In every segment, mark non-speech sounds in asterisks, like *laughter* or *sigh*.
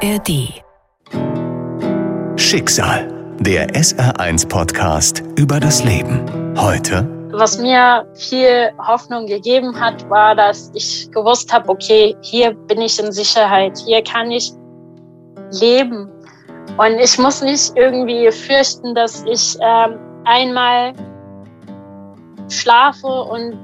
ARD. Schicksal, der SR1-Podcast über das Leben. Heute. Was mir viel Hoffnung gegeben hat, war, dass ich gewusst habe, okay, hier bin ich in Sicherheit, hier kann ich leben. Und ich muss nicht irgendwie fürchten, dass ich ähm, einmal schlafe und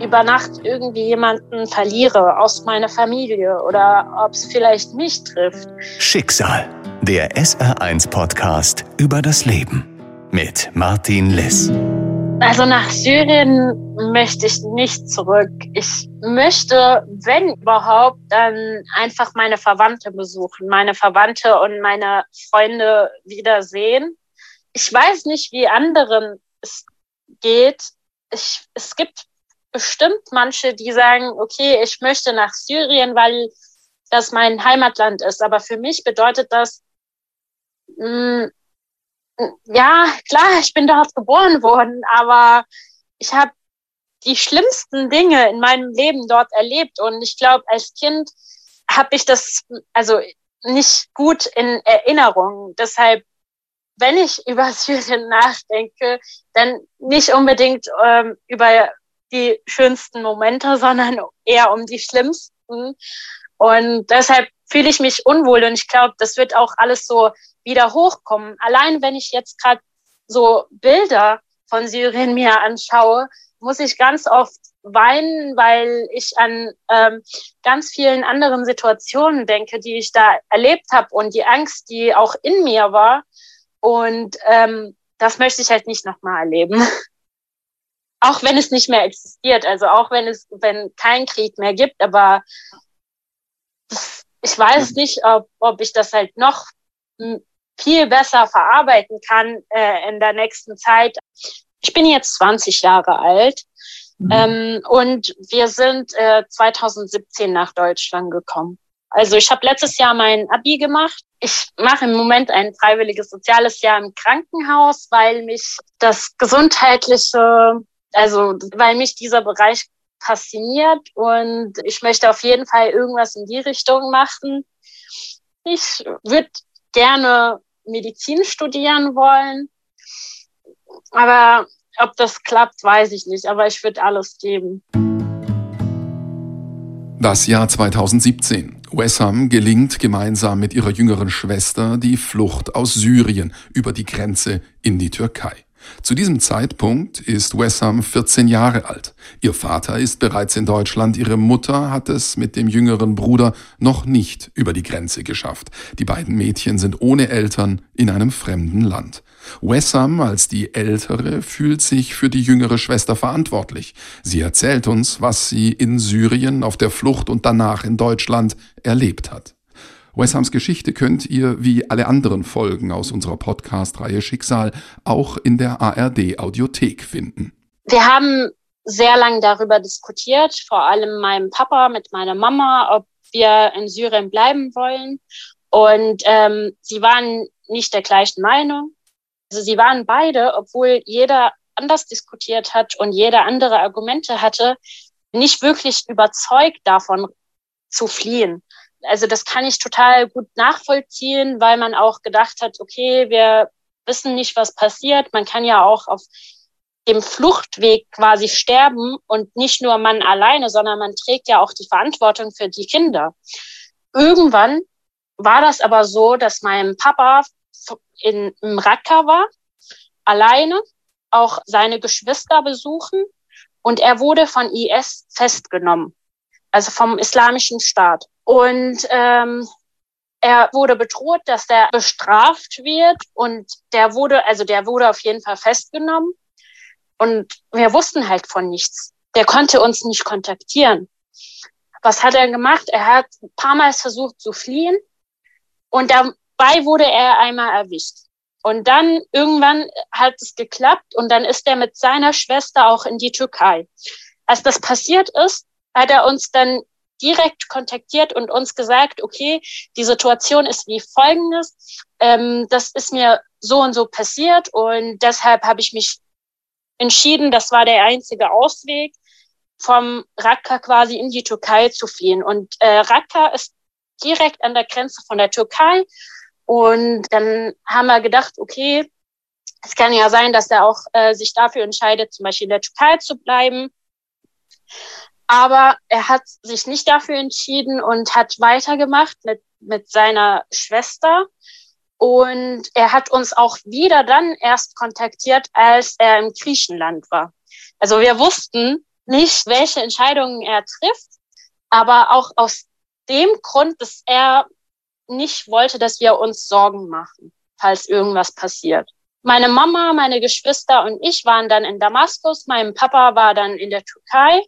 über Nacht irgendwie jemanden verliere aus meiner Familie oder ob es vielleicht mich trifft. Schicksal, der SR1-Podcast über das Leben mit Martin Liss. Also nach Syrien möchte ich nicht zurück. Ich möchte, wenn überhaupt, dann einfach meine Verwandte besuchen, meine Verwandte und meine Freunde wiedersehen. Ich weiß nicht, wie anderen es geht. Ich, es gibt bestimmt manche, die sagen, okay, ich möchte nach Syrien, weil das mein Heimatland ist. Aber für mich bedeutet das, mh, mm, ja, klar, ich bin dort geboren worden, aber ich habe die schlimmsten Dinge in meinem Leben dort erlebt. Und ich glaube, als Kind habe ich das also nicht gut in Erinnerung. Deshalb, wenn ich *laughs* über Syrien nachdenke, dann nicht unbedingt ähm, über die schönsten Momente, *laughs* sondern eher um die schlimmsten. Und deshalb fühle ich mich unwohl und ich glaube, das wird auch alles so wieder hochkommen. Allein wenn ich jetzt gerade so Bilder von Syrien mir anschaue, muss ich ganz oft weinen, weil ich an ähm, ganz vielen anderen Situationen denke, die ich da erlebt habe und die Angst, die auch in mir war. Und ähm, das möchte ich halt nicht nochmal erleben. *laughs* auch wenn es nicht mehr existiert, also auch wenn es, wenn kein Krieg mehr gibt, aber ich weiß nicht, ob, ob ich das halt noch viel besser verarbeiten kann äh, in der nächsten Zeit. Ich bin jetzt 20 Jahre alt mhm. ähm, und wir sind äh, 2017 nach Deutschland gekommen. Also ich habe letztes Jahr mein Abi gemacht. Ich mache im Moment ein freiwilliges soziales Jahr im Krankenhaus, weil mich das gesundheitliche also, weil mich dieser Bereich fasziniert und ich möchte auf jeden Fall irgendwas in die Richtung machen. Ich würde gerne Medizin studieren wollen, aber ob das klappt, weiß ich nicht, aber ich würde alles geben. Das Jahr 2017. Wessam gelingt gemeinsam mit ihrer jüngeren Schwester die Flucht aus Syrien über die Grenze in die Türkei. Zu diesem Zeitpunkt ist Wessam 14 Jahre alt. Ihr Vater ist bereits in Deutschland, ihre Mutter hat es mit dem jüngeren Bruder noch nicht über die Grenze geschafft. Die beiden Mädchen sind ohne Eltern in einem fremden Land. Wessam als die Ältere fühlt sich für die jüngere Schwester verantwortlich. Sie erzählt uns, was sie in Syrien auf der Flucht und danach in Deutschland erlebt hat. Weshams Geschichte könnt ihr wie alle anderen Folgen aus unserer Podcast-Reihe Schicksal auch in der ARD Audiothek finden. Wir haben sehr lange darüber diskutiert, vor allem meinem Papa mit meiner Mama, ob wir in Syrien bleiben wollen. Und ähm, sie waren nicht der gleichen Meinung. Also sie waren beide, obwohl jeder anders diskutiert hat und jeder andere Argumente hatte, nicht wirklich überzeugt davon zu fliehen also das kann ich total gut nachvollziehen, weil man auch gedacht hat, okay, wir wissen nicht, was passiert. Man kann ja auch auf dem Fluchtweg quasi sterben und nicht nur man alleine, sondern man trägt ja auch die Verantwortung für die Kinder. Irgendwann war das aber so, dass mein Papa in, im Raqqa war, alleine, auch seine Geschwister besuchen und er wurde von IS festgenommen, also vom Islamischen Staat. Und ähm, er wurde bedroht, dass der bestraft wird und der wurde, also der wurde auf jeden Fall festgenommen. Und wir wussten halt von nichts. Der konnte uns nicht kontaktieren. Was hat er gemacht? Er hat ein paar Mal versucht zu fliehen und dabei wurde er einmal erwischt. Und dann irgendwann hat es geklappt und dann ist er mit seiner Schwester auch in die Türkei. Als das passiert ist, hat er uns dann direkt kontaktiert und uns gesagt, okay, die Situation ist wie folgendes, ähm, das ist mir so und so passiert und deshalb habe ich mich entschieden, das war der einzige Ausweg, vom Raqqa quasi in die Türkei zu fliehen. Und äh, Raqqa ist direkt an der Grenze von der Türkei. Und dann haben wir gedacht, okay, es kann ja sein, dass er auch äh, sich dafür entscheidet, zum Beispiel in der Türkei zu bleiben. Aber er hat sich nicht dafür entschieden und hat weitergemacht mit, mit seiner Schwester. Und er hat uns auch wieder dann erst kontaktiert, als er im Griechenland war. Also wir wussten nicht, welche Entscheidungen er trifft, aber auch aus dem Grund, dass er nicht wollte, dass wir uns Sorgen machen, falls irgendwas passiert. Meine Mama, meine Geschwister und ich waren dann in Damaskus, mein Papa war dann in der Türkei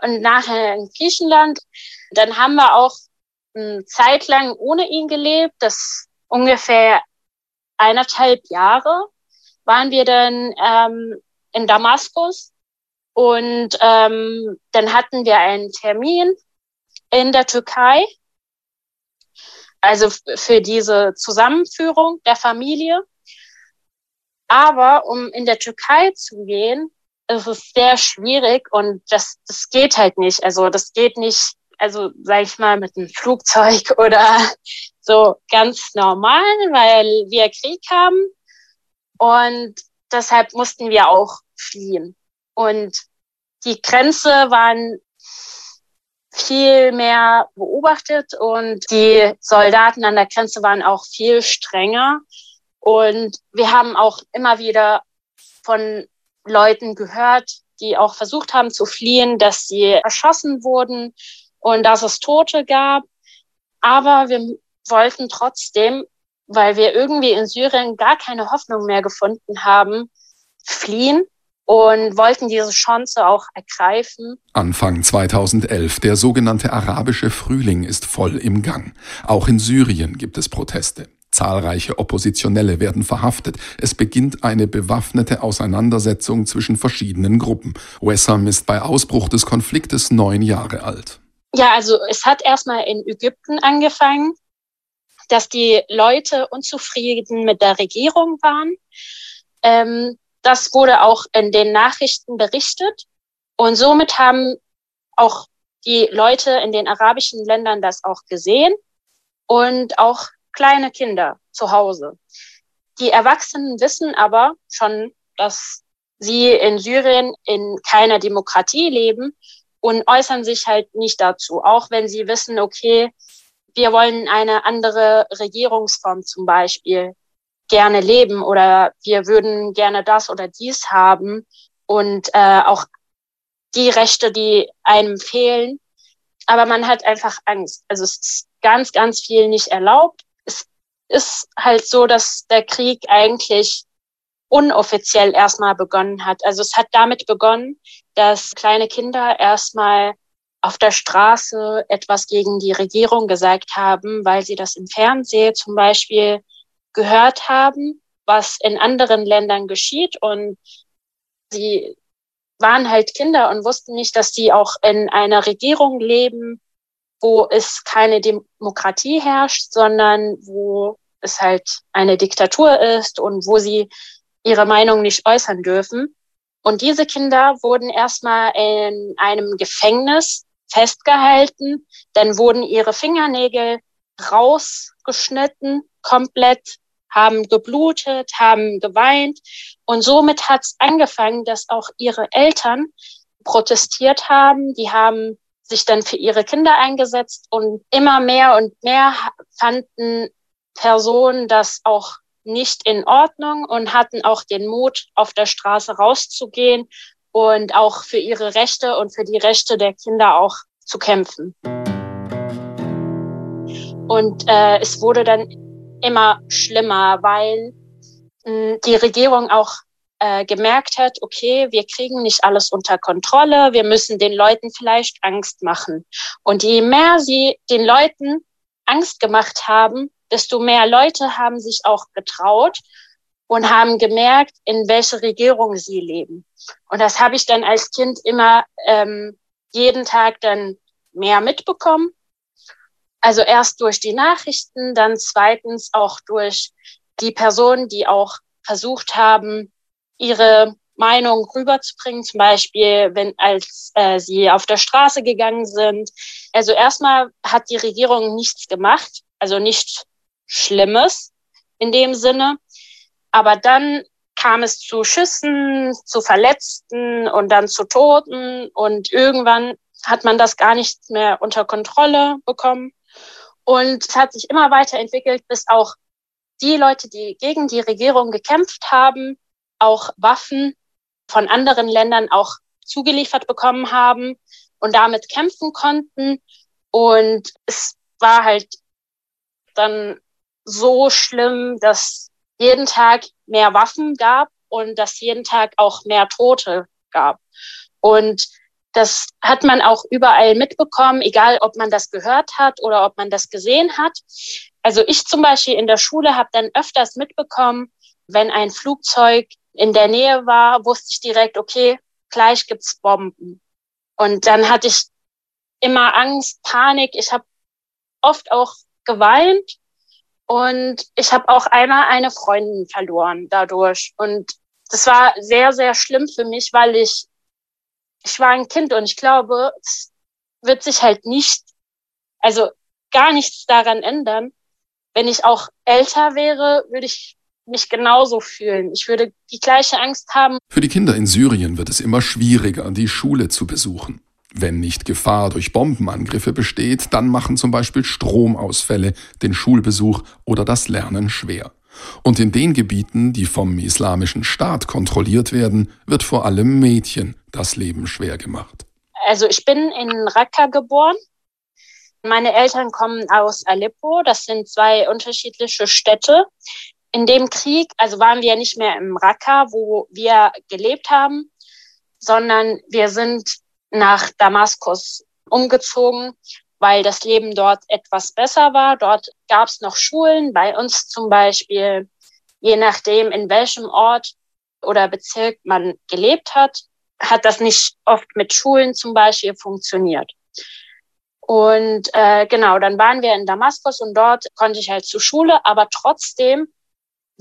und nachher in Griechenland. Dann haben wir auch eine Zeit lang ohne ihn gelebt. Das ungefähr eineinhalb Jahre waren wir dann ähm, in Damaskus und ähm, dann hatten wir einen Termin in der Türkei, also für diese Zusammenführung der Familie. Aber um in der Türkei zu gehen, es ist sehr schwierig und das, das geht halt nicht. Also das geht nicht, also sag ich mal, mit einem Flugzeug *laughs* oder so ganz normal, weil wir Krieg haben und deshalb mussten wir auch fliehen. Und die Grenze waren viel mehr beobachtet und die Soldaten an der Grenze waren auch viel strenger. Und wir haben auch immer wieder von Leuten gehört, die auch versucht haben zu fliehen, dass sie erschossen wurden und dass es Tote gab. Aber wir wollten trotzdem, weil wir irgendwie in Syrien gar keine Hoffnung mehr gefunden haben, fliehen und wollten diese Chance auch ergreifen. Anfang 2011, der sogenannte arabische Frühling ist voll im Gang. Auch in Syrien gibt es Proteste. Zahlreiche Oppositionelle werden verhaftet. Es beginnt eine bewaffnete Auseinandersetzung zwischen verschiedenen Gruppen. Wessam ist bei Ausbruch des Konfliktes neun Jahre alt. Ja, also es hat erstmal in Ägypten angefangen, dass die Leute unzufrieden mit der Regierung waren. Ähm, das wurde auch in den Nachrichten berichtet. Und somit haben auch die Leute in den arabischen Ländern das auch gesehen und auch kleine Kinder zu Hause. Die Erwachsenen wissen aber schon, dass sie in Syrien in keiner Demokratie leben und äußern sich halt nicht dazu, auch wenn sie wissen, okay, wir wollen eine andere Regierungsform zum Beispiel gerne leben oder wir würden gerne das oder dies haben und äh, auch die Rechte, die einem fehlen. Aber man hat einfach Angst. Also es ist ganz, ganz viel nicht erlaubt ist halt so, dass der Krieg eigentlich unoffiziell erstmal begonnen hat. Also es hat damit begonnen, dass kleine Kinder erstmal auf der Straße etwas gegen die Regierung gesagt haben, weil sie das im Fernsehen zum Beispiel gehört haben, was in anderen Ländern geschieht. Und sie waren halt Kinder und wussten nicht, dass sie auch in einer Regierung leben, wo es keine Demokratie herrscht, sondern wo es halt eine Diktatur ist und wo sie ihre Meinung nicht äußern dürfen. Und diese Kinder wurden erstmal in einem Gefängnis festgehalten, dann wurden ihre Fingernägel rausgeschnitten, komplett, haben geblutet, haben geweint. Und somit hat es angefangen, dass auch ihre Eltern protestiert haben. Die haben sich dann für ihre Kinder eingesetzt und immer mehr und mehr fanden Personen das auch nicht in Ordnung und hatten auch den Mut, auf der Straße rauszugehen und auch für ihre Rechte und für die Rechte der Kinder auch zu kämpfen. Und äh, es wurde dann immer schlimmer, weil mh, die Regierung auch äh, gemerkt hat, okay, wir kriegen nicht alles unter Kontrolle, wir müssen den Leuten vielleicht Angst machen. Und je mehr sie den Leuten Angst gemacht haben, desto mehr Leute haben sich auch getraut und haben gemerkt, in welche Regierung sie leben. Und das habe ich dann als Kind immer ähm, jeden Tag dann mehr mitbekommen. Also erst durch die Nachrichten, dann zweitens auch durch die Personen, die auch versucht haben, ihre Meinung rüberzubringen. Zum Beispiel, wenn als äh, sie auf der Straße gegangen sind, Also erstmal hat die Regierung nichts gemacht, also nichts Schlimmes in dem Sinne. Aber dann kam es zu Schüssen, zu Verletzten und dann zu Toten. Und irgendwann hat man das gar nicht mehr unter Kontrolle bekommen. Und es hat sich immer weiterentwickelt, bis auch die Leute, die gegen die Regierung gekämpft haben, auch Waffen von anderen Ländern auch zugeliefert bekommen haben und damit kämpfen konnten. Und es war halt dann so schlimm, dass jeden Tag mehr Waffen gab und dass jeden Tag auch mehr Tote gab. Und das hat man auch überall mitbekommen, egal ob man das gehört hat oder ob man das gesehen hat. Also ich zum Beispiel in der Schule habe dann öfters mitbekommen, wenn ein Flugzeug in der Nähe war, wusste ich direkt, okay, gleich gibt's Bomben. Und dann hatte ich immer Angst, Panik. Ich habe oft auch geweint und ich habe auch einmal eine Freundin verloren dadurch. Und das war sehr, sehr schlimm für mich, weil ich, ich war ein Kind und ich glaube, es wird sich halt nicht, also gar nichts daran ändern. Wenn ich auch älter wäre, würde ich mich genauso fühlen. Ich würde die gleiche Angst haben. Für die Kinder in Syrien wird es immer schwieriger, die Schule zu besuchen. Wenn nicht Gefahr durch Bombenangriffe besteht, dann machen zum Beispiel Stromausfälle den Schulbesuch oder das Lernen schwer. Und in den Gebieten, die vom Islamischen Staat kontrolliert werden, wird vor allem Mädchen das Leben schwer gemacht. Also ich bin in Raqqa geboren. Meine Eltern kommen aus Aleppo. Das sind zwei unterschiedliche Städte. In dem Krieg, also waren wir nicht mehr im Raqqa, wo wir gelebt haben, sondern wir sind nach Damaskus umgezogen, weil das Leben dort etwas besser war. Dort gab es noch Schulen, bei uns zum Beispiel, je nachdem, in welchem Ort oder Bezirk man gelebt hat, hat das nicht oft mit Schulen zum Beispiel funktioniert. Und äh, genau, dann waren wir in Damaskus und dort konnte ich halt zur Schule, aber trotzdem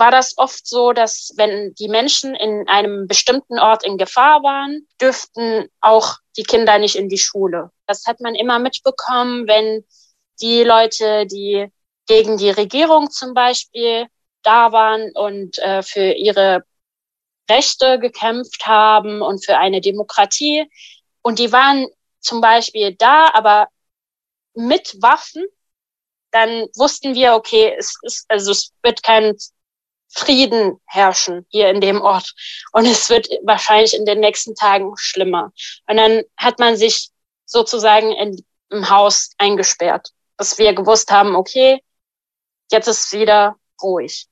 war das oft so, dass wenn die Menschen in einem bestimmten Ort in Gefahr waren, dürften auch die Kinder nicht in die Schule. Das hat man immer mitbekommen, wenn die Leute, die gegen die Regierung zum Beispiel da waren und äh, für ihre Rechte gekämpft haben und für eine Demokratie. Und die waren zum Beispiel da, aber mit Waffen, dann wussten wir, okay, es ist, also es wird kein Frieden herrschen hier in dem Ort. Und es wird wahrscheinlich in den nächsten Tagen schlimmer. Und dann hat man sich sozusagen in, im Haus eingesperrt, dass wir gewusst haben, okay, jetzt ist wieder ruhig.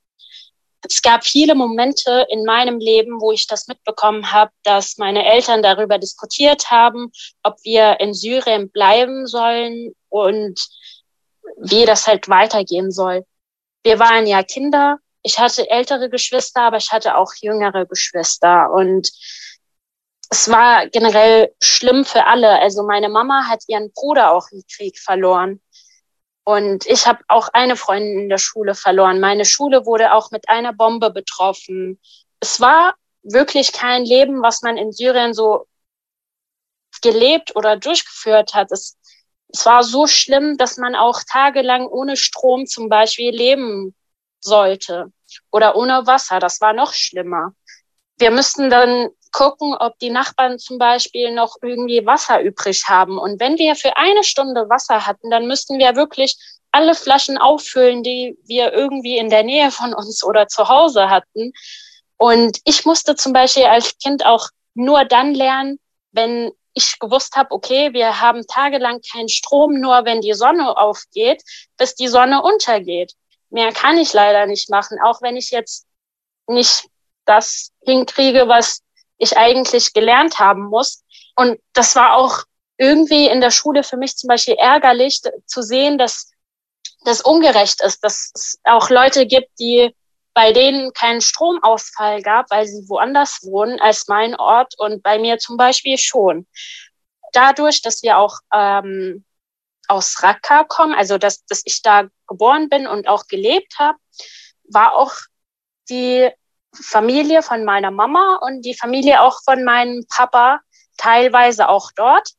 Es gab viele Momente in meinem Leben, wo ich das mitbekommen habe, dass meine Eltern darüber diskutiert haben, ob wir in Syrien bleiben sollen und wie das halt weitergehen soll. Wir waren ja Kinder ich hatte ältere Geschwister, aber ich hatte auch jüngere Geschwister und es war generell schlimm für alle. Also meine Mama hat ihren Bruder auch im Krieg verloren. Und ich habe auch eine Freundin in der Schule verloren. Meine Schule wurde auch mit einer Bombe betroffen. Es war wirklich kein Leben, was man in Syrien so gelebt oder durchgeführt hat. Es, es war so schlimm, dass man auch tagelang ohne Strom zum Beispiel leben sollte oder ohne Wasser. Das war noch schlimmer. Wir müssten dann gucken, ob die Nachbarn zum Beispiel noch irgendwie Wasser übrig haben. Und wenn wir für eine Stunde Wasser hatten, dann müssten wir wirklich alle Flaschen auffüllen, die wir irgendwie in der Nähe von uns oder zu Hause hatten. Und ich musste zum Beispiel als Kind auch nur dann lernen, wenn ich gewusst habe, okay, wir haben tagelang keinen Strom, nur wenn die Sonne aufgeht, bis die Sonne untergeht. Mehr kann ich leider nicht machen, auch wenn ich jetzt nicht das hinkriege, was ich eigentlich gelernt haben muss. Und das war auch irgendwie in der Schule für mich zum Beispiel ärgerlich zu sehen, dass das ungerecht ist, dass es auch Leute gibt, die bei denen keinen Stromausfall gab, weil sie woanders wohnen als mein Ort und bei mir zum Beispiel schon. Dadurch, dass wir auch ähm, aus Raqqa komme, also dass, dass ich da geboren bin und auch gelebt habe, war auch die Familie von meiner Mama und die Familie auch von meinem Papa teilweise auch dort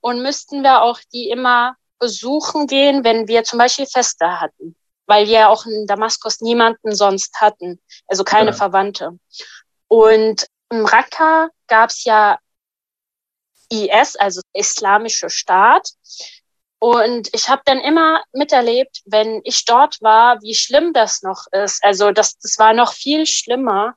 und müssten wir auch die immer besuchen gehen, wenn wir zum Beispiel Feste hatten, weil wir auch in Damaskus niemanden sonst hatten, also keine ja. Verwandte. Und im Raqqa gab es ja IS, also Islamische Staat. Und ich habe dann immer miterlebt, wenn ich dort war, wie schlimm das noch ist. Also das, das war noch viel schlimmer,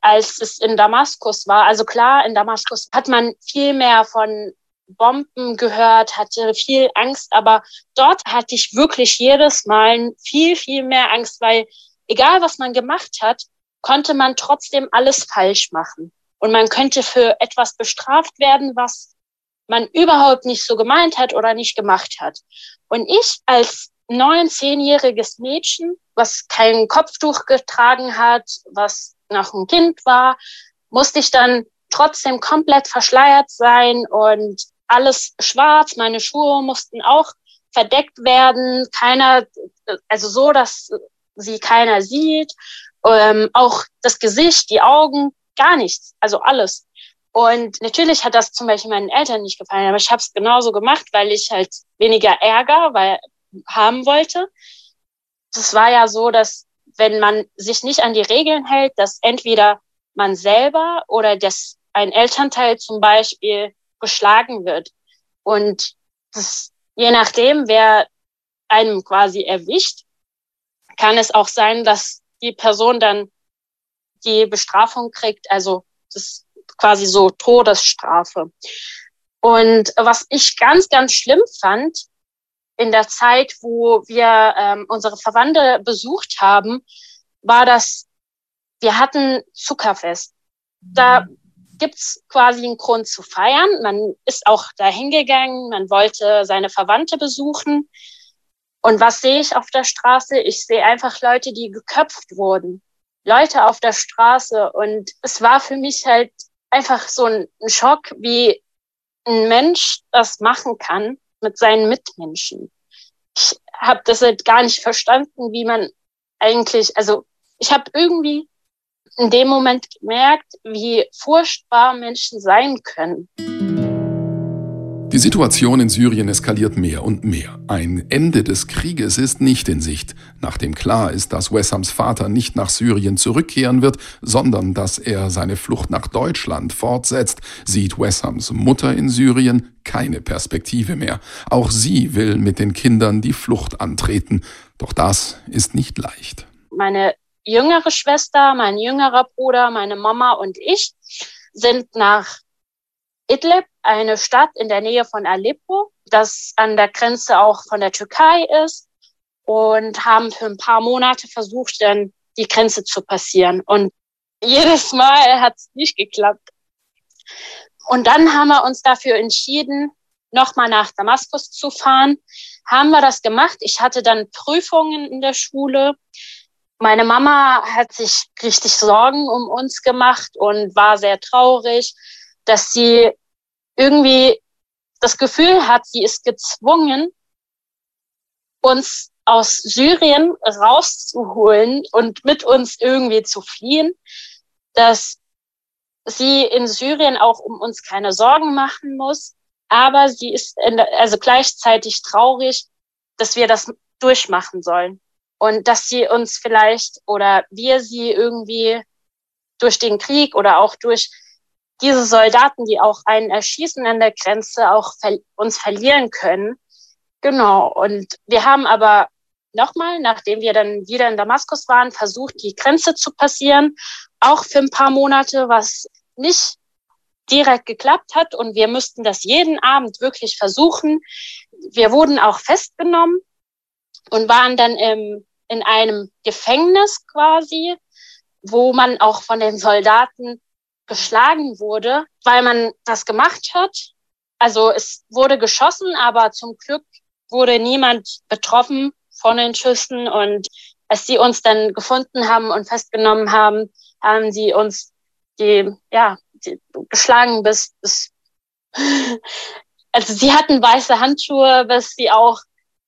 als es in Damaskus war. Also klar, in Damaskus hat man viel mehr von Bomben gehört, hatte viel Angst, aber dort hatte ich wirklich jedes Mal viel, viel mehr Angst, weil egal was man gemacht hat, konnte man trotzdem alles falsch machen. Und man könnte für etwas bestraft werden, was man überhaupt nicht so gemeint hat oder nicht gemacht hat. Und ich als neun, zehnjähriges Mädchen, was kein Kopftuch getragen hat, was noch ein Kind war, musste ich dann trotzdem komplett verschleiert sein und alles schwarz. Meine Schuhe mussten auch verdeckt werden. Keiner, also so, dass sie keiner sieht. Ähm, auch das Gesicht, die Augen, gar nichts. Also alles. Und natürlich hat das zum Beispiel meinen Eltern nicht gefallen, aber ich habe es genauso gemacht, weil ich halt weniger Ärger weil, haben wollte. Es war ja so, dass wenn man sich nicht an die Regeln hält, dass entweder man selber oder das, ein Elternteil zum Beispiel geschlagen wird. Und das, je nachdem, wer einem quasi erwischt, kann es auch sein, dass die Person dann die Bestrafung kriegt. Also das quasi so Todesstrafe. Und was ich ganz, ganz schlimm fand, in der Zeit, wo wir ähm, unsere Verwandte besucht haben, war das, wir hatten Zuckerfest. Da gibt's quasi einen Grund zu feiern. Man ist auch dahin gegangen, man wollte seine Verwandte besuchen. Und was sehe ich auf der Straße? Ich sehe einfach Leute, die geköpft wurden. Leute auf der Straße. Und es war für mich halt einfach so ein, Schock, wie ein Mensch das machen kann mit seinen Mitmenschen. Ich habe das halt gar nicht verstanden, wie man eigentlich, also ich habe irgendwie in dem Moment gemerkt, wie furchtbar Menschen sein können. Die Situation in Syrien eskaliert mehr und mehr. Ein Ende des Krieges ist nicht in Sicht, nachdem klar ist, dass Wessams Vater nicht nach Syrien zurückkehren wird, sondern dass er seine Flucht nach Deutschland fortsetzt, sieht Wessams Mutter in Syrien keine Perspektive mehr. Auch sie will mit den Kindern die Flucht antreten, doch das ist nicht leicht. Meine jüngere Schwester, mein jüngerer Bruder, meine Mama und ich sind nach Idlib, eine Stadt in der Nähe von Aleppo, das an der Grenze auch von der Türkei ist und haben für ein paar Monate versucht, dann die Grenze zu passieren. Und *laughs* jedes Mal hat es nicht geklappt. Und dann haben wir uns dafür entschieden, nochmal nach Damaskus zu fahren. Haben wir das gemacht. Ich hatte dann Prüfungen in der Schule. Meine Mama hat sich richtig Sorgen um uns gemacht und war sehr traurig dass sie irgendwie das Gefühl hat, sie ist gezwungen, uns aus Syrien rauszuholen und mit uns irgendwie zu fliehen, dass sie in Syrien auch um uns keine Sorgen machen muss, aber sie ist also gleichzeitig traurig, dass wir das durchmachen sollen. Und dass sie uns vielleicht oder wir sie irgendwie durch den Krieg oder auch durch diese Soldaten, die auch einen erschießen an der Grenze, auch ver uns verlieren können. Genau. Und wir haben aber nochmal, nachdem wir dann wieder in Damaskus waren, versucht, die Grenze zu passieren, auch für ein paar Monate, was nicht direkt geklappt hat. Und wir müssten das jeden Abend wirklich versuchen. Wir wurden auch festgenommen und waren dann im, in einem Gefängnis quasi, wo man auch von den Soldaten geschlagen wurde, weil man das gemacht hat. Also es wurde geschossen, aber zum Glück wurde niemand betroffen von den Schüssen. Und als sie uns dann gefunden haben und festgenommen haben, haben sie uns die, ja, die, geschlagen bis, bis *laughs* also sie hatten weiße Handschuhe, bis sie auch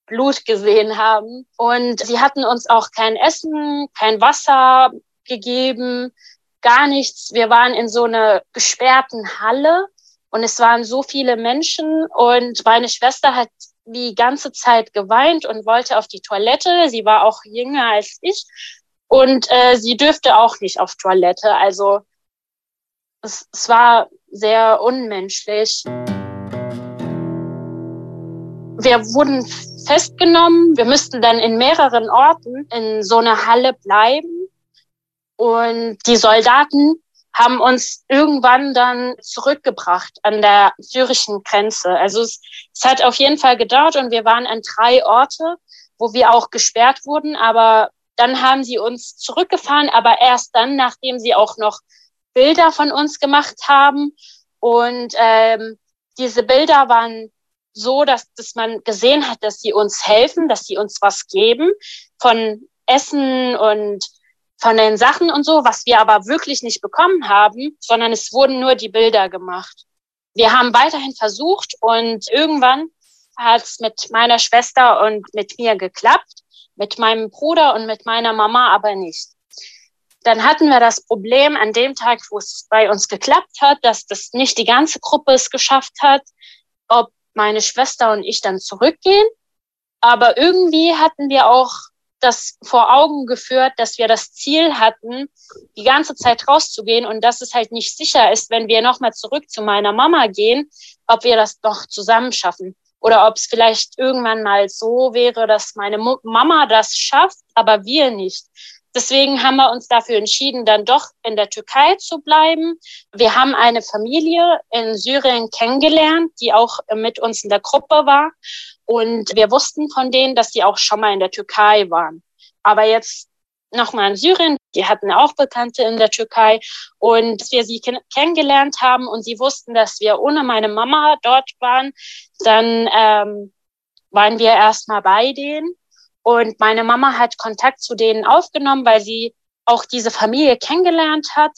Blut gesehen haben. Und sie hatten uns auch kein Essen, kein Wasser gegeben gar nichts. Wir waren in so einer gesperrten Halle und es waren so viele Menschen und meine Schwester hat die ganze Zeit geweint und wollte auf die Toilette. Sie war auch jünger als ich und äh, sie dürfte auch nicht auf Toilette. Also es, es war sehr unmenschlich. Wir wurden festgenommen. Wir müssten dann in mehreren Orten in so einer Halle bleiben. Und die Soldaten haben uns irgendwann dann zurückgebracht an der syrischen Grenze. Also es, es hat auf jeden Fall gedauert und wir waren an drei Orte, wo wir auch gesperrt wurden. Aber dann haben sie uns zurückgefahren, aber erst dann, nachdem sie auch noch Bilder von uns gemacht haben. Und ähm, diese Bilder waren so, dass, dass man gesehen hat, dass sie uns helfen, dass sie uns was geben von Essen und von den Sachen und so, was wir aber wirklich nicht bekommen haben, sondern es wurden nur die Bilder gemacht. Wir haben weiterhin versucht und irgendwann hat es mit meiner Schwester und mit mir geklappt, mit meinem Bruder und mit meiner Mama aber nicht. Dann hatten wir das Problem an dem Tag, wo es bei uns geklappt hat, dass das nicht die ganze Gruppe es geschafft hat, ob meine Schwester und ich dann zurückgehen. Aber irgendwie hatten wir auch das vor Augen geführt, dass wir das Ziel hatten, die ganze Zeit rauszugehen und dass es halt nicht sicher ist, wenn wir nochmal zurück zu meiner Mama gehen, ob wir das doch zusammen schaffen. Oder ob es vielleicht irgendwann mal so wäre, dass meine Mama das schafft, aber wir nicht. Deswegen haben wir uns dafür entschieden, dann doch in der Türkei zu bleiben. Wir haben eine Familie in Syrien kennengelernt, die auch mit uns in der Gruppe war. Und wir wussten von denen, dass die auch schon mal in der Türkei waren. Aber jetzt nochmal in Syrien, die hatten auch Bekannte in der Türkei und wir sie kennengelernt haben und sie wussten, dass wir ohne meine Mama dort waren, dann ähm, waren wir erstmal bei denen und meine Mama hat Kontakt zu denen aufgenommen, weil sie auch diese Familie kennengelernt hat.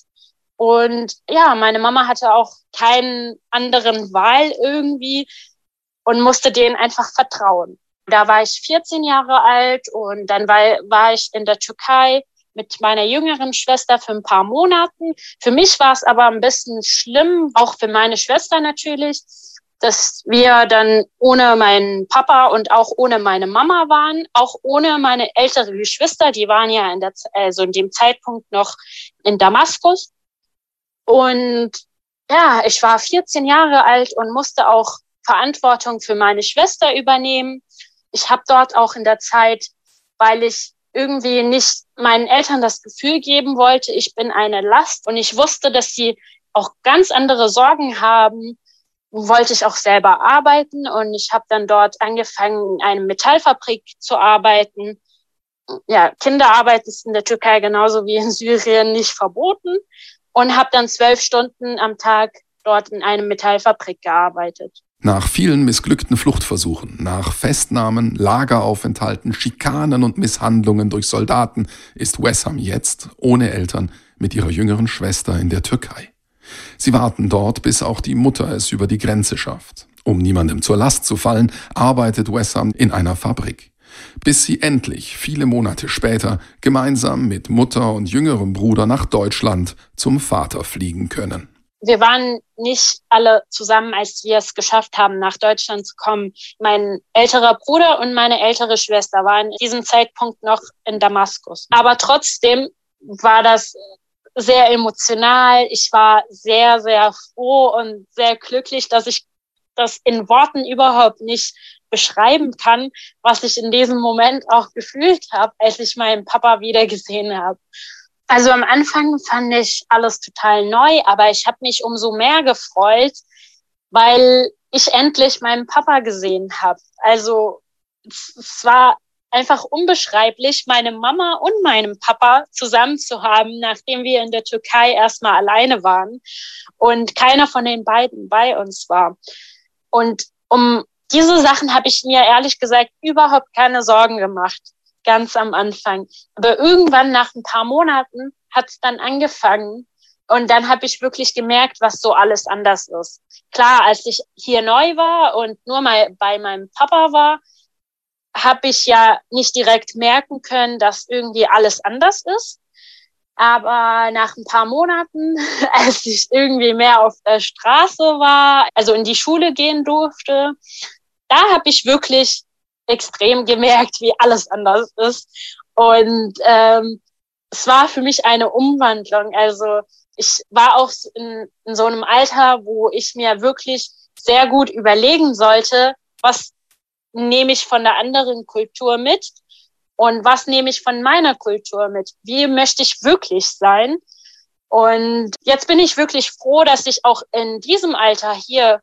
Und ja, meine Mama hatte auch keinen anderen Wahl irgendwie und musste denen einfach vertrauen. Da war ich 14 Jahre alt und dann war, war ich in der Türkei mit meiner jüngeren Schwester für ein paar Monaten. Für mich war es aber ein bisschen schlimm, auch für meine Schwester natürlich, dass wir dann ohne meinen Papa und auch ohne meine Mama waren, auch ohne meine ältere Geschwister, die waren ja in der, also in dem Zeitpunkt noch in Damaskus. Und ja, ich war 14 Jahre alt und musste auch Verantwortung für meine Schwester übernehmen. Ich habe dort auch in der Zeit, weil ich irgendwie nicht meinen Eltern das Gefühl geben wollte, ich bin eine Last und ich wusste, dass sie auch ganz andere Sorgen haben wollte ich auch selber arbeiten und ich habe dann dort angefangen, in einer Metallfabrik zu arbeiten. Ja, Kinderarbeit ist in der Türkei genauso wie in Syrien nicht verboten und habe dann zwölf Stunden am Tag dort in einer Metallfabrik gearbeitet. Nach vielen missglückten Fluchtversuchen, nach Festnahmen, Lageraufenthalten, Schikanen und Misshandlungen durch Soldaten ist Wessam jetzt ohne Eltern mit ihrer jüngeren Schwester in der Türkei. Sie warten dort, bis auch die Mutter es über die Grenze schafft. Um niemandem zur Last zu fallen, arbeitet Wessam in einer Fabrik. Bis sie endlich, viele Monate später, gemeinsam mit Mutter und jüngerem Bruder nach Deutschland zum Vater fliegen können. Wir waren nicht alle zusammen, als wir es geschafft haben, nach Deutschland zu kommen. Mein älterer Bruder und meine ältere Schwester waren in diesem Zeitpunkt noch in Damaskus. Aber trotzdem war das sehr emotional. Ich war sehr, sehr froh und sehr glücklich, dass ich das in Worten überhaupt nicht beschreiben kann, was ich in diesem Moment auch gefühlt habe, als ich meinen Papa wieder gesehen habe. Also am Anfang fand ich alles total neu, aber ich habe mich umso mehr gefreut, weil ich endlich meinen Papa gesehen habe. Also es war einfach unbeschreiblich, meine Mama und meinen Papa zusammen zu haben, nachdem wir in der Türkei erstmal alleine waren und keiner von den beiden bei uns war. Und um diese Sachen habe ich mir ehrlich gesagt überhaupt keine Sorgen gemacht, ganz am Anfang. Aber irgendwann nach ein paar Monaten hat es dann angefangen, und dann habe ich wirklich gemerkt, was so alles anders ist. Klar, als ich hier neu war und nur mal bei meinem Papa war, habe ich ja nicht direkt merken können, dass irgendwie alles anders ist. Aber nach ein paar Monaten, *laughs* als ich irgendwie mehr auf der Straße war, also in die Schule gehen durfte, da habe ich wirklich extrem gemerkt, wie alles anders ist. Und ähm, es war für mich eine Umwandlung. Also ich war auch in, in so einem Alter, wo ich mir wirklich sehr gut überlegen sollte, was nehme ich von der anderen Kultur mit und was nehme ich von meiner Kultur mit? Wie möchte ich wirklich sein? Und jetzt bin ich wirklich froh, dass ich auch in diesem Alter hier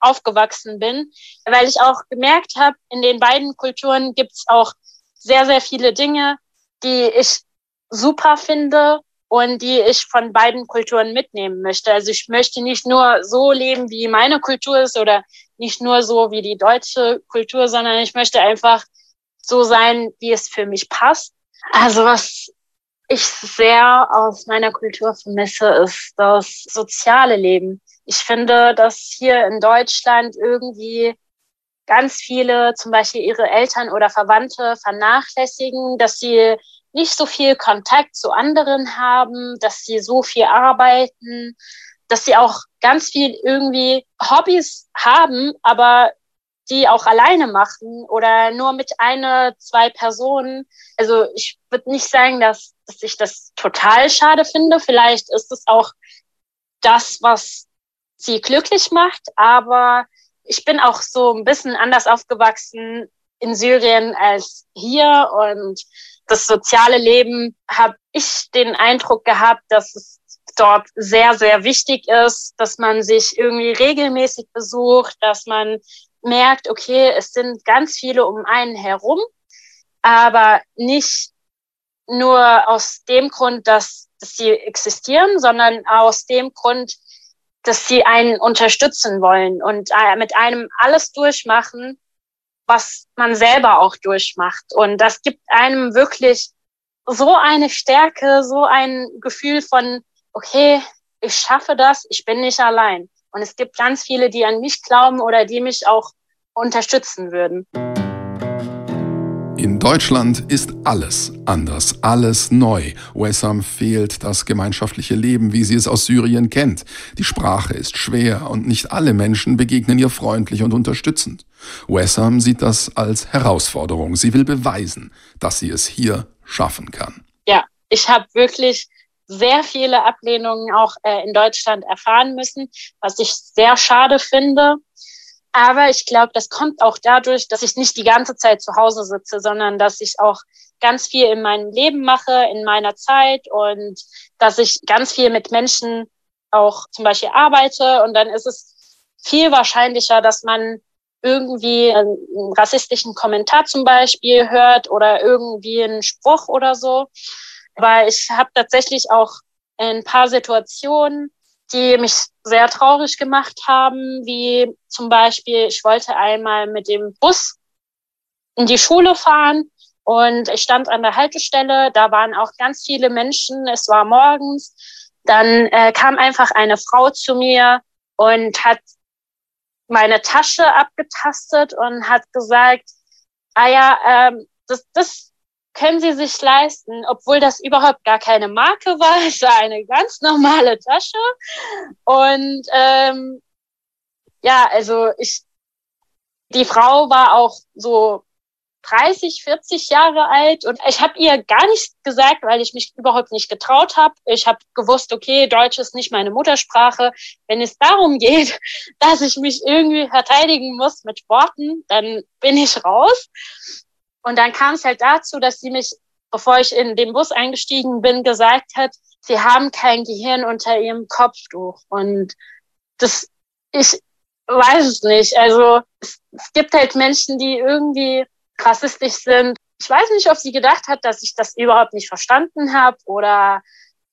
aufgewachsen bin, weil ich auch gemerkt habe, in den beiden Kulturen gibt es auch sehr, sehr viele Dinge, die ich super finde und die ich von beiden Kulturen mitnehmen möchte. Also ich möchte nicht nur so leben, wie meine Kultur ist oder nicht nur so wie die deutsche Kultur, sondern ich möchte einfach so sein, wie es für mich passt. Also was ich sehr aus meiner Kultur vermisse, ist das soziale Leben. Ich finde, dass hier in Deutschland irgendwie ganz viele zum Beispiel ihre Eltern oder Verwandte vernachlässigen, dass sie nicht so viel Kontakt zu anderen haben, dass sie so viel arbeiten, dass sie auch ganz viel irgendwie Hobbys haben, aber die auch alleine machen oder nur mit einer, zwei Personen. Also ich würde nicht sagen, dass, dass ich das total schade finde. Vielleicht ist es auch das, was sie glücklich macht, aber ich bin auch so ein bisschen anders aufgewachsen in Syrien als hier und das soziale Leben habe ich den Eindruck gehabt, dass es dort sehr, sehr wichtig ist, dass man sich irgendwie regelmäßig besucht, dass man merkt, okay, es sind ganz viele um einen herum, aber nicht nur aus dem Grund, dass, dass sie existieren, sondern aus dem Grund, dass sie einen unterstützen wollen und äh, mit einem alles durchmachen, was man selber auch durchmacht. Und das gibt einem wirklich so eine Stärke, so ein Gefühl von, okay, ich schaffe das, ich bin nicht allein. Und es gibt ganz viele, die an mich glauben oder die mich auch unterstützen würden. In Deutschland ist alles anders, alles neu. Wessam fehlt das gemeinschaftliche Leben, wie sie es aus Syrien kennt. Die Sprache ist schwer und nicht alle Menschen begegnen ihr freundlich und unterstützend. Wessam sieht das als Herausforderung. Sie will beweisen, dass sie es hier schaffen kann. Ja, ich habe wirklich sehr viele Ablehnungen auch äh, in Deutschland erfahren müssen, was ich sehr schade finde. Aber ich glaube, das kommt auch dadurch, dass ich nicht die ganze Zeit zu Hause sitze, sondern dass ich auch ganz viel in meinem Leben mache, in meiner Zeit und dass ich ganz viel mit Menschen auch zum Beispiel arbeite. Und dann ist es viel wahrscheinlicher, dass man irgendwie einen rassistischen Kommentar zum Beispiel hört oder irgendwie einen Spruch oder so. Weil ich habe tatsächlich auch in ein paar Situationen die mich sehr traurig gemacht haben, wie zum Beispiel, ich wollte einmal mit dem Bus in die Schule fahren und ich stand an der Haltestelle, da waren auch ganz viele Menschen, es war morgens. Dann äh, kam einfach eine Frau zu mir und hat meine Tasche abgetastet und hat gesagt, ah ja, ähm, das, das können sie sich leisten, obwohl das überhaupt gar keine Marke war. *laughs* Es war eine ganz normale Tasche. Und ähm, ja, also ich, die Frau war auch so 30, 40 Jahre alt und ich habe ihr gar nichts gesagt, weil ich mich überhaupt nicht getraut habe. Ich habe gewusst, okay, Deutsch ist nicht meine Muttersprache. Wenn es darum geht, *laughs* dass ich mich irgendwie verteidigen muss mit Worten, dann bin ich raus. Und dann kam es halt dazu, dass sie mich, bevor ich in den Bus eingestiegen bin, gesagt hat, sie haben kein Gehirn unter ihrem Kopftuch. Und das, ich weiß es nicht. Also es, es gibt halt Menschen, die irgendwie rassistisch sind. Ich weiß nicht, ob sie gedacht hat, dass ich das überhaupt nicht verstanden habe oder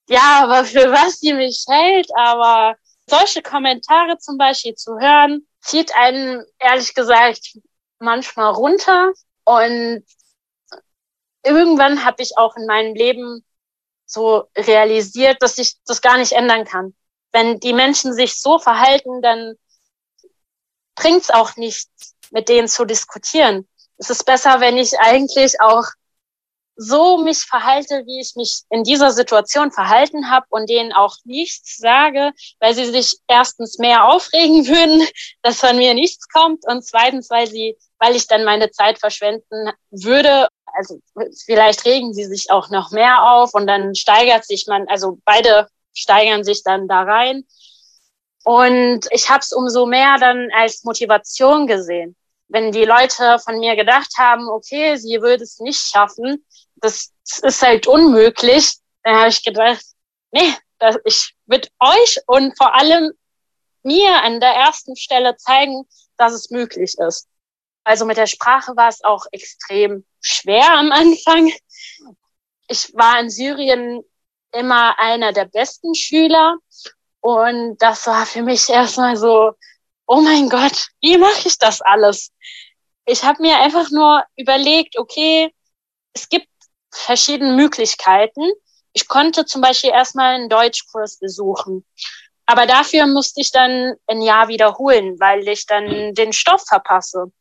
ja, aber *laughs* für was sie mich hält. Aber solche Kommentare zum Beispiel zu hören, zieht einen ehrlich gesagt manchmal runter. Und irgendwann habe ich auch in meinem Leben so realisiert, dass ich das gar nicht ändern kann. Wenn die Menschen sich so verhalten, dann bringt es auch nichts, mit denen zu diskutieren. Es ist besser, wenn ich eigentlich auch so mich verhalte, wie ich mich in dieser Situation verhalten habe und denen auch nichts sage, weil sie sich erstens mehr aufregen würden, *laughs* dass von mir nichts kommt und zweitens, weil sie, weil ich dann meine Zeit verschwenden würde. Also vielleicht regen sie sich auch noch mehr auf und dann steigert sich man, also beide steigern sich dann da rein. Und ich habe es umso mehr dann als Motivation gesehen. Wenn die Leute von mir gedacht haben, okay, sie würde es nicht schaffen, das ist halt unmöglich, dann habe ich gedacht, nee, das, ich würde euch und vor allem mir an der ersten Stelle zeigen, dass es möglich ist. Also mit der Sprache war es auch extrem schwer am Anfang. Ich war in Syrien immer einer der besten Schüler und das war für mich erstmal so, oh mein Gott, wie mache ich das alles? Ich habe mir einfach nur überlegt, okay, es gibt verschiedene Möglichkeiten. Ich konnte zum Beispiel erstmal einen Deutschkurs besuchen. Aber dafür musste ich dann ein Jahr wiederholen, weil ich dann den Stoff verpasse.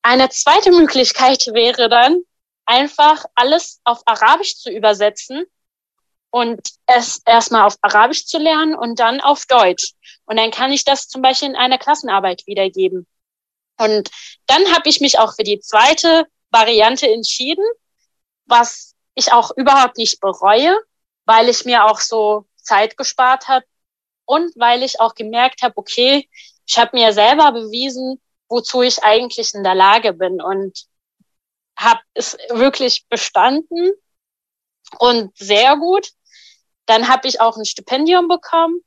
Eine zweite Möglichkeit *laughs* wäre dann, einfach alles auf Arabisch zu übersetzen und es erstmal auf Arabisch zu lernen und dann auf Deutsch. Und dann kann ich das zum Beispiel in einer Klassenarbeit wiedergeben. Und dann habe ich mich auch für die zweite Variante entschieden, was ich auch überhaupt nicht bereue, weil ich mir auch so Zeit gespart habe und weil ich auch gemerkt habe, okay, ich habe mir selber bewiesen, wozu ich eigentlich in der Lage bin und habe es wirklich bestanden und sehr gut. Dann habe ich auch ein Stipendium bekommen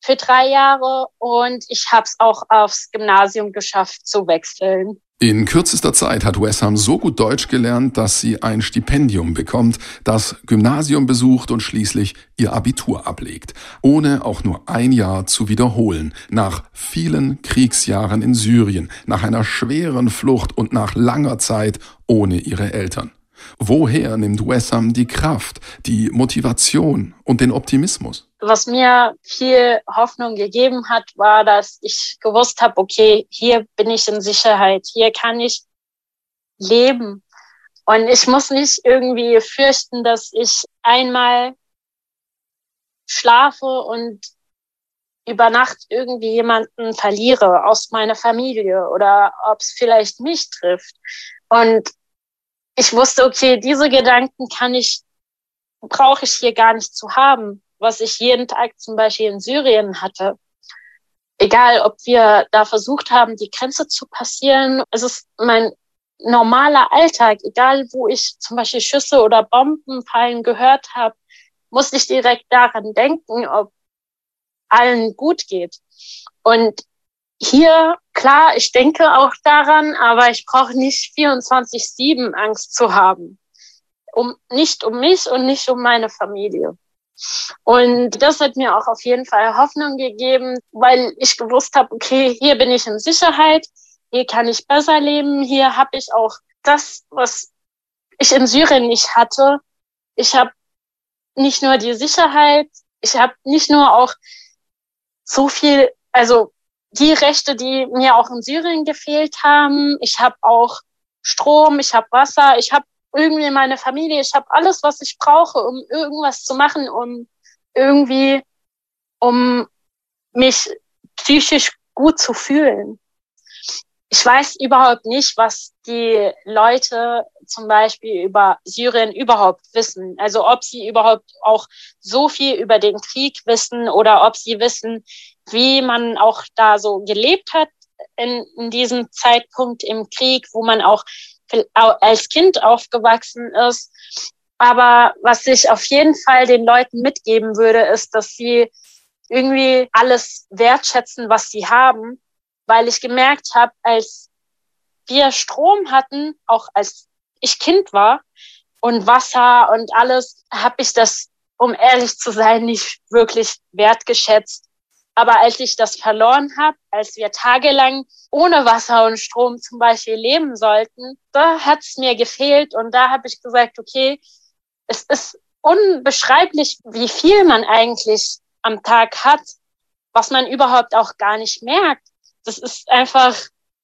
für drei Jahre und ich habe es auch aufs Gymnasium geschafft zu wechseln. In kürzester Zeit hat Wessam so gut Deutsch gelernt, dass sie ein Stipendium bekommt, das Gymnasium besucht und schließlich ihr Abitur ablegt, ohne auch nur ein Jahr zu wiederholen, nach vielen Kriegsjahren in Syrien, nach einer schweren Flucht und nach langer Zeit ohne ihre Eltern. Woher nimmt Wessam die Kraft, die Motivation und den Optimismus? Was mir viel Hoffnung gegeben hat, war, dass ich gewusst habe, okay, hier bin ich in Sicherheit, hier kann ich leben. Und ich muss nicht irgendwie fürchten, dass ich einmal schlafe und über Nacht irgendwie jemanden verliere aus meiner Familie oder ob es vielleicht mich trifft. Und ich wusste, okay, diese Gedanken kann ich, brauche ich hier gar nicht zu haben, was ich jeden Tag zum Beispiel in Syrien hatte. Egal, ob wir da versucht haben, die Grenze zu passieren, es ist mein normaler Alltag, egal wo ich zum Beispiel Schüsse oder Bomben fallen gehört habe, musste ich direkt daran denken, ob allen gut geht. Und hier, klar, ich denke auch daran, aber ich brauche nicht 24-7 Angst zu haben. Um, nicht um mich und nicht um meine Familie. Und das hat mir auch auf jeden Fall Hoffnung gegeben, weil ich gewusst habe, okay, hier bin ich in Sicherheit, hier kann ich besser leben, hier habe ich auch das, was ich in Syrien nicht hatte. Ich habe nicht nur die Sicherheit, ich habe nicht nur auch so viel, also die Rechte, die mir auch in Syrien gefehlt haben. Ich habe auch Strom, ich habe Wasser, ich habe irgendwie meine Familie, ich habe alles, was ich brauche, um irgendwas zu machen, um irgendwie, um mich psychisch gut zu fühlen. Ich weiß überhaupt nicht, was die Leute zum Beispiel über Syrien überhaupt wissen. Also ob sie überhaupt auch so viel über den Krieg wissen oder ob sie wissen, wie man auch da so gelebt hat in, in diesem Zeitpunkt im Krieg, wo man auch als Kind aufgewachsen ist. Aber was ich auf jeden Fall den Leuten mitgeben würde, ist, dass sie irgendwie alles wertschätzen, was sie haben, weil ich gemerkt habe, als wir Strom hatten, auch als ich Kind war und Wasser und alles, habe ich das, um ehrlich zu sein, nicht wirklich wertgeschätzt. Aber als ich das verloren habe, als wir tagelang ohne Wasser und Strom zum Beispiel leben sollten, da hat es mir gefehlt und da habe ich gesagt, okay, es ist unbeschreiblich, wie viel man eigentlich am Tag hat, was man überhaupt auch gar nicht merkt. Das ist einfach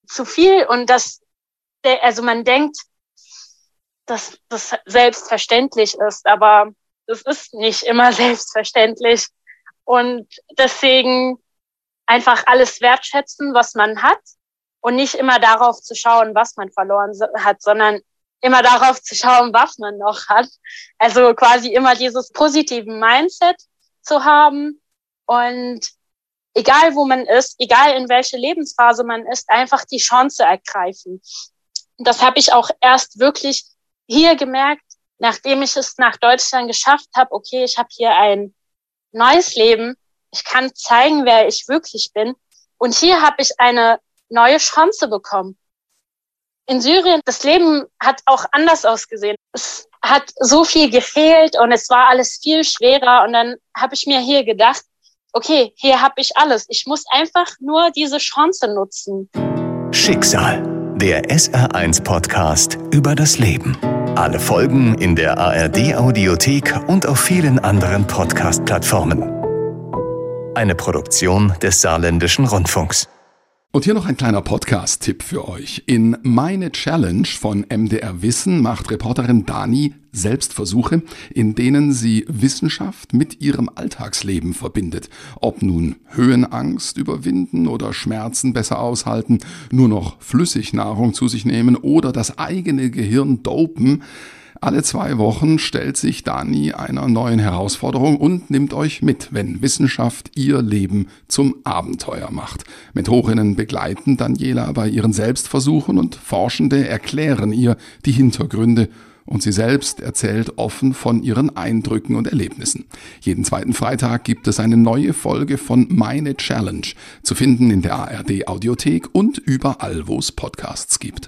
zu viel und das, also man denkt, dass das selbstverständlich ist, aber das ist nicht immer *laughs* selbstverständlich. Und deswegen einfach alles wertschätzen, was man hat und nicht immer darauf zu schauen, was man verloren hat, sondern immer darauf zu schauen, was man noch hat. Also quasi immer dieses positive Mindset zu haben und egal wo man ist, egal in welche Lebensphase man ist, einfach die Chance ergreifen. Das habe ich auch erst wirklich hier gemerkt, nachdem ich es nach Deutschland geschafft habe, okay, ich habe hier ein neues Leben, ich kann zeigen, wer ich wirklich bin. Und hier habe ich eine neue Chance bekommen. In Syrien, das Leben hat auch anders ausgesehen. Es hat so viel gefehlt und es war alles viel schwerer. Und dann habe ich mir hier gedacht, okay, hier habe ich alles. Ich muss einfach nur diese Chance nutzen. Schicksal, der SR1-Podcast über das Leben. Alle Folgen in der ARD-Audiothek und auf vielen anderen Podcast-Plattformen. Eine Produktion des Saarländischen Rundfunks. Und hier noch ein kleiner Podcast-Tipp für euch. In Meine Challenge von MDR Wissen macht Reporterin Dani Selbstversuche, in denen sie Wissenschaft mit ihrem Alltagsleben verbindet. Ob nun Höhenangst überwinden oder Schmerzen besser aushalten, nur noch Flüssignahrung zu sich nehmen oder das eigene Gehirn dopen, alle zwei Wochen stellt sich Dani einer neuen Herausforderung und nimmt euch mit, wenn Wissenschaft ihr Leben zum Abenteuer macht. Mentorinnen begleiten Daniela bei ihren Selbstversuchen und Forschende erklären ihr die Hintergründe und sie selbst erzählt offen von ihren Eindrücken und Erlebnissen. Jeden zweiten Freitag gibt es eine neue Folge von Meine Challenge, zu finden in der ARD Audiothek und überall, wo es Podcasts gibt.